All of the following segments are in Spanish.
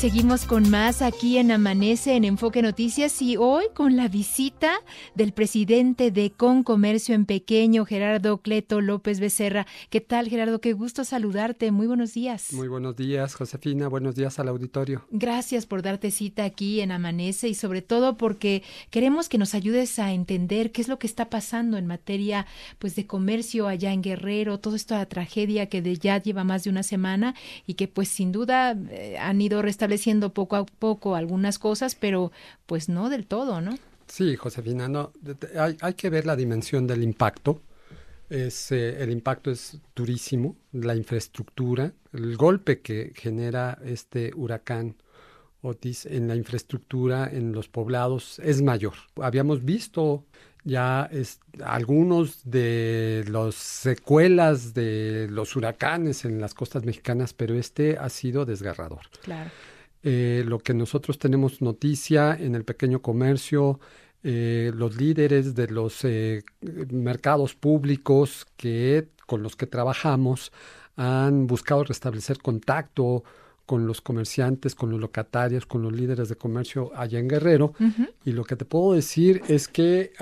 Seguimos con más aquí en Amanece en Enfoque Noticias y hoy con la visita del presidente de Concomercio en Pequeño, Gerardo Cleto López Becerra. ¿Qué tal, Gerardo? Qué gusto saludarte. Muy buenos días. Muy buenos días, Josefina. Buenos días al auditorio. Gracias por darte cita aquí en Amanece y sobre todo porque queremos que nos ayudes a entender qué es lo que está pasando en materia pues de comercio allá en Guerrero, toda esta tragedia que de ya lleva más de una semana y que pues sin duda eh, han ido restableciendo poco a poco algunas cosas, pero pues no del todo, ¿no? Sí, Josefina, no, hay, hay que ver la dimensión del impacto. Es, eh, el impacto es durísimo, la infraestructura, el golpe que genera este huracán Otis en la infraestructura, en los poblados, es mayor. Habíamos visto ya es, algunos de las secuelas de los huracanes en las costas mexicanas, pero este ha sido desgarrador. Claro. Eh, lo que nosotros tenemos noticia en el pequeño comercio, eh, los líderes de los eh, mercados públicos que, con los que trabajamos han buscado restablecer contacto con los comerciantes, con los locatarios, con los líderes de comercio allá en Guerrero. Y lo que te puedo decir es que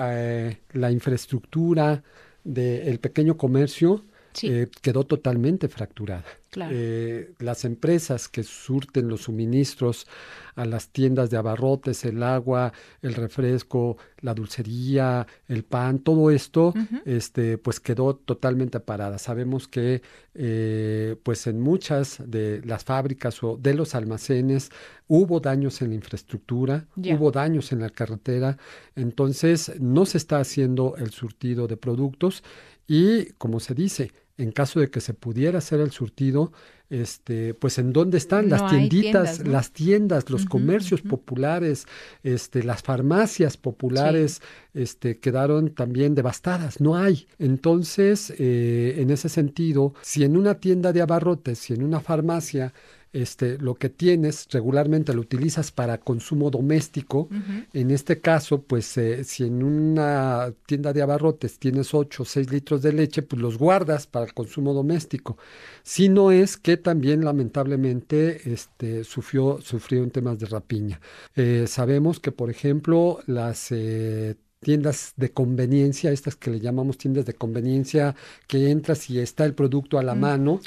la infraestructura del pequeño comercio eh, quedó totalmente fracturada. Eh, las empresas que surten los suministros a las tiendas de abarrotes, el agua, el refresco, la dulcería, el pan, todo esto, este, pues quedó totalmente parada. Sabemos que, eh, pues en muchas de las fábricas o de los almacenes hubo daños en la infraestructura, hubo daños en la carretera, entonces no se está haciendo el surtido de productos y, como se dice, en caso de que se pudiera hacer el surtido, este, pues en dónde están las tienditas, las tiendas, los comercios populares, este, las farmacias populares, este, quedaron también devastadas, no hay. Entonces, eh, en ese sentido, si en una tienda de abarrotes, si en una farmacia este, lo que tienes regularmente lo utilizas para consumo doméstico. En este caso, pues eh, si en una tienda de abarrotes tienes 8 o 6 litros de leche, pues los guardas para el consumo doméstico. Si no es que también lamentablemente este, sufrió, sufrió en temas de rapiña. Eh, sabemos que, por ejemplo, las eh, tiendas de conveniencia, estas que le llamamos tiendas de conveniencia, que entras y está el producto a la mm, mano.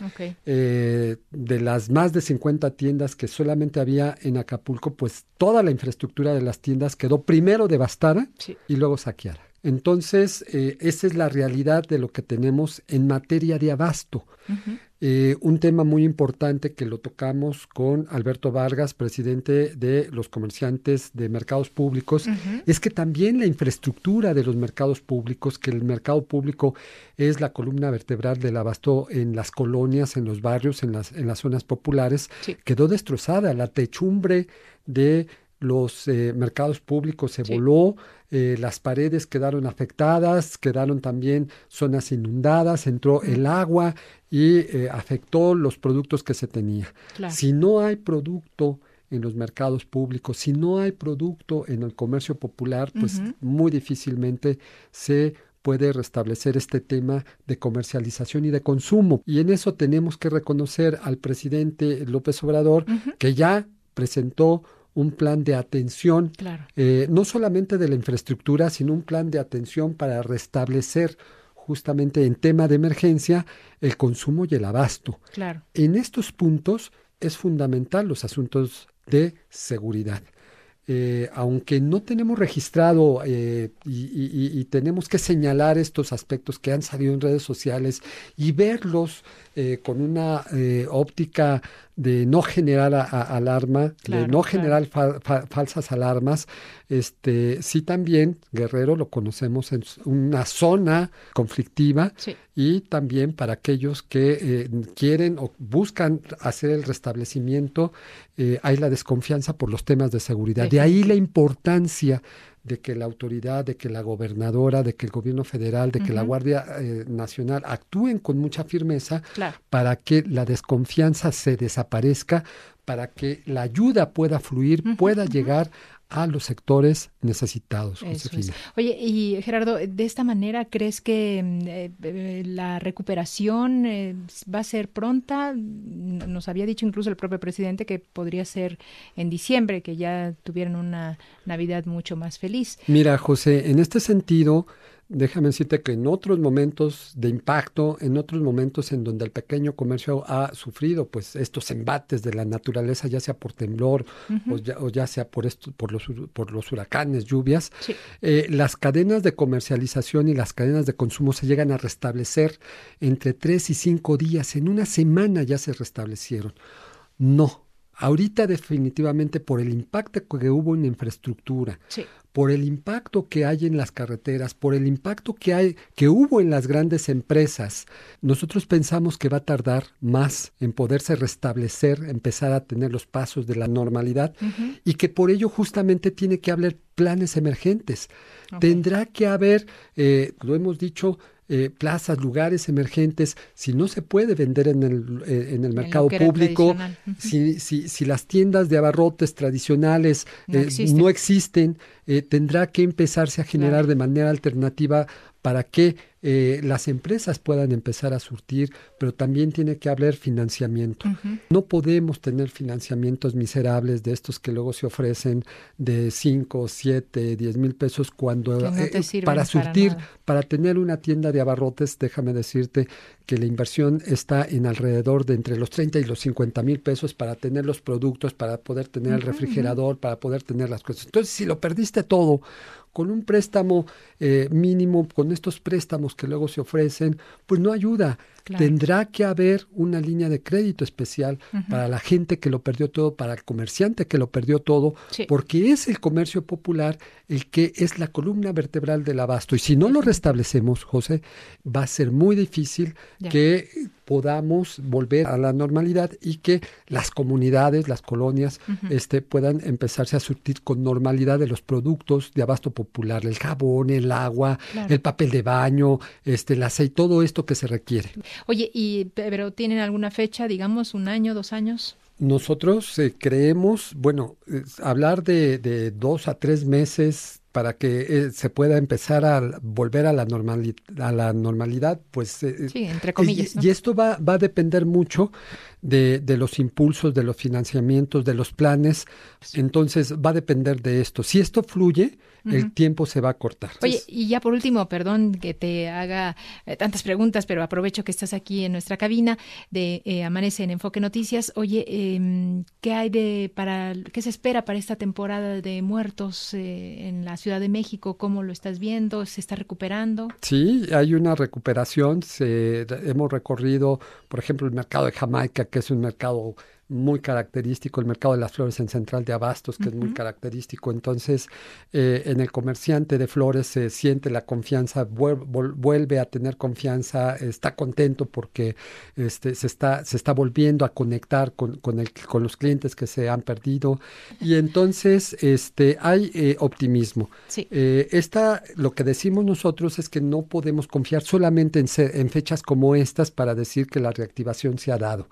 Eh, de las más de 50 tiendas que solamente había en Acapulco, pues toda la infraestructura de las tiendas quedó primero devastada y luego saqueada. Entonces, eh, esa es la realidad de lo que tenemos en materia de abasto. Eh, un tema muy importante que lo tocamos con Alberto Vargas, presidente de los comerciantes de mercados públicos, es que también la infraestructura de los mercados públicos, que el mercado público es la columna vertebral del abasto en las colonias, en los barrios, en las, en las zonas populares, quedó destrozada. La techumbre de los eh, mercados públicos se voló, eh, las paredes quedaron afectadas, quedaron también zonas inundadas, entró el agua y eh, afectó los productos que se tenía. Si no hay producto en los mercados públicos, si no hay producto en el comercio popular, pues muy difícilmente se puede restablecer este tema de comercialización y de consumo. Y en eso tenemos que reconocer al presidente López Obrador, que ya presentó un plan de atención, eh, no solamente de la infraestructura, sino un plan de atención para restablecer justamente en tema de emergencia el consumo y el abasto. Claro. En estos puntos es fundamental los asuntos de seguridad. Eh, aunque no tenemos registrado eh, y, tenemos que señalar estos aspectos que han salido en redes sociales y verlos con una óptica de no generar alarma, de no generar falsas alarmas. Este, sí también Guerrero lo conocemos en una zona conflictiva y también para aquellos que eh, quieren o buscan hacer el restablecimiento, eh, hay la desconfianza por los temas de seguridad. De ahí la importancia de que la autoridad, de que la gobernadora, de que el gobierno federal, de que la Guardia eh, Nacional actúen con mucha firmeza para que la desconfianza se desaparezca, para que la ayuda pueda fluir, pueda llegar a los sectores necesitados. Oye, y Gerardo, ¿de esta manera crees que mm, eh, eh, la recuperación eh, va a ser pronta? Nos había dicho incluso el propio presidente que podría ser en diciembre, que ya tuvieran una Navidad mucho más feliz. Mira, José, en este sentido, déjame decirte que en otros momentos de impacto, en otros momentos en donde el pequeño comercio ha sufrido pues estos embates de la naturaleza, ya sea por temblor o, ya, sea por, esto, por, los, por los huracanes, lluvias, eh, las cadenas de comercialización y las cadenas de consumo se llegan a restablecer entre tres y cinco días. En una semana ya se restablecieron. No, Ahorita definitivamente por el impacto que hubo en infraestructura, por el impacto que hay en las carreteras, por el impacto que hay que hubo en las grandes empresas, nosotros pensamos que va a tardar más en poderse restablecer, empezar a tener los pasos de la normalidad y que por ello justamente tiene que haber planes emergentes. Tendrá que haber, eh, lo hemos dicho, eh, plazas, lugares emergentes, si no se puede vender en el, eh, en el mercado público, si, si, si, las tiendas de abarrotes tradicionales no existen, tendrá que empezarse a generar de manera alternativa para que eh, las empresas puedan empezar a surtir, pero también tiene que haber financiamiento. No podemos tener financiamientos miserables de estos que luego se ofrecen de 5, 7, 10 mil pesos cuando eh, para surtir, para, tener una tienda de abarrotes, déjame decirte que la inversión está en alrededor de entre los 30 y los 50 mil pesos para tener los productos, para poder tener el refrigerador, para poder tener las cosas. Entonces, si lo perdiste todo con un préstamo eh, mínimo, con estos préstamos que luego se ofrecen, pues no ayuda. Tendrá que haber una línea de crédito especial para la gente que lo perdió todo, para el comerciante que lo perdió todo, porque es el comercio popular el que es la columna vertebral del abasto. Y si no lo restablecemos, José, va a ser muy difícil que podamos volver a la normalidad y que las comunidades, las colonias, este, puedan empezarse a surtir con normalidad de los productos de abasto popular, el jabón, el agua, el papel de baño, este, el aceite, todo esto que se requiere. Oye, y pero tienen alguna fecha, digamos, un año, dos años? Nosotros eh, creemos, bueno, hablar de, de, dos a tres meses para que eh, se pueda empezar a volver a la, normalidad, a la normalidad, pues... Eh, sí, entre comillas. Y, esto va, va, a depender mucho de, de, los impulsos, de los financiamientos, de los planes. Entonces, va a depender de esto. Si esto fluye, el tiempo se va a cortar. Oye, y ya por último, perdón que te haga eh, tantas preguntas, pero aprovecho que estás aquí en nuestra cabina de eh, Amanece en Enfoque Noticias. Oye, eh, ¿qué hay de para qué se espera para esta temporada de muertos eh, en la Ciudad de México? ¿Cómo lo estás viendo? ¿Se está recuperando? Sí, hay una recuperación. Se, hemos recorrido, por ejemplo, el mercado de Jamaica, que es un mercado muy característico, el mercado de las flores en Central de Abastos, que es muy característico. Entonces, eh, en el comerciante de flores se siente la confianza, vuelve a tener confianza, está contento porque este, se, está, se está volviendo a conectar con, con, el, con los clientes que se han perdido. Y entonces este, hay eh, optimismo. Eh, esta, lo que decimos nosotros es que no podemos confiar solamente en, en fechas como estas para decir que la reactivación se ha dado.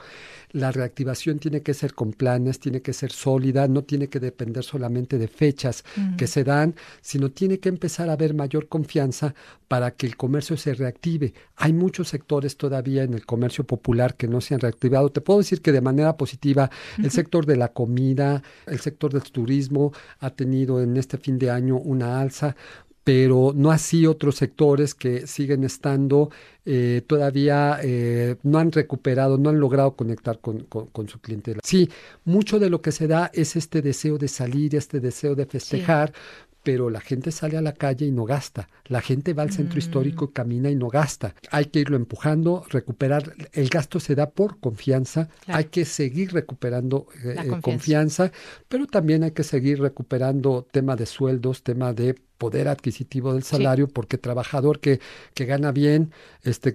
La reactivación tiene tiene que ser con planes, tiene que ser sólida, no tiene que depender solamente de fechas que se dan, sino tiene que empezar a haber mayor confianza para que el comercio se reactive. Hay muchos sectores todavía en el comercio popular que no se han reactivado. Te puedo decir que de manera positiva el sector de la comida, el sector del turismo ha tenido en este fin de año una alza pero no así otros sectores que siguen estando eh, todavía eh, no han recuperado, no han logrado conectar con, con, su clientela. Sí, mucho de lo que se da es este deseo de salir, este deseo de festejar, pero la gente sale a la calle y no gasta. La gente va al centro mm. histórico, camina y no gasta. Hay que irlo empujando, recuperar. El gasto se da por confianza. Hay que seguir recuperando eh, confianza. confianza. pero también hay que seguir recuperando tema de sueldos, tema de poder adquisitivo del salario, porque trabajador que, que gana bien, este eh,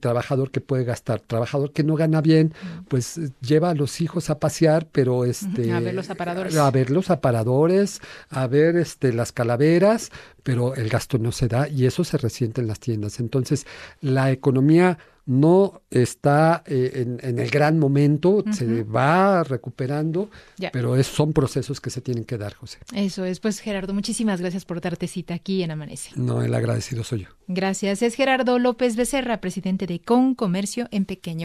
trabajador que puede gastar, trabajador que no gana bien, pues eh, lleva a los hijos a pasear, pero este a ver los aparadores, a ver los aparadores, a ver este las calaveras, pero el gasto no se da y eso se resiente en las tiendas. Entonces, la economía no está eh, en, el gran momento, se va recuperando, pero es, son procesos que se tienen que dar, José. Eso es, pues Gerardo, muchísimas gracias por darte cita aquí en Amanece. No, el agradecido soy yo. Gracias. Es Gerardo López Becerra, presidente de Con Comercio en Pequeño.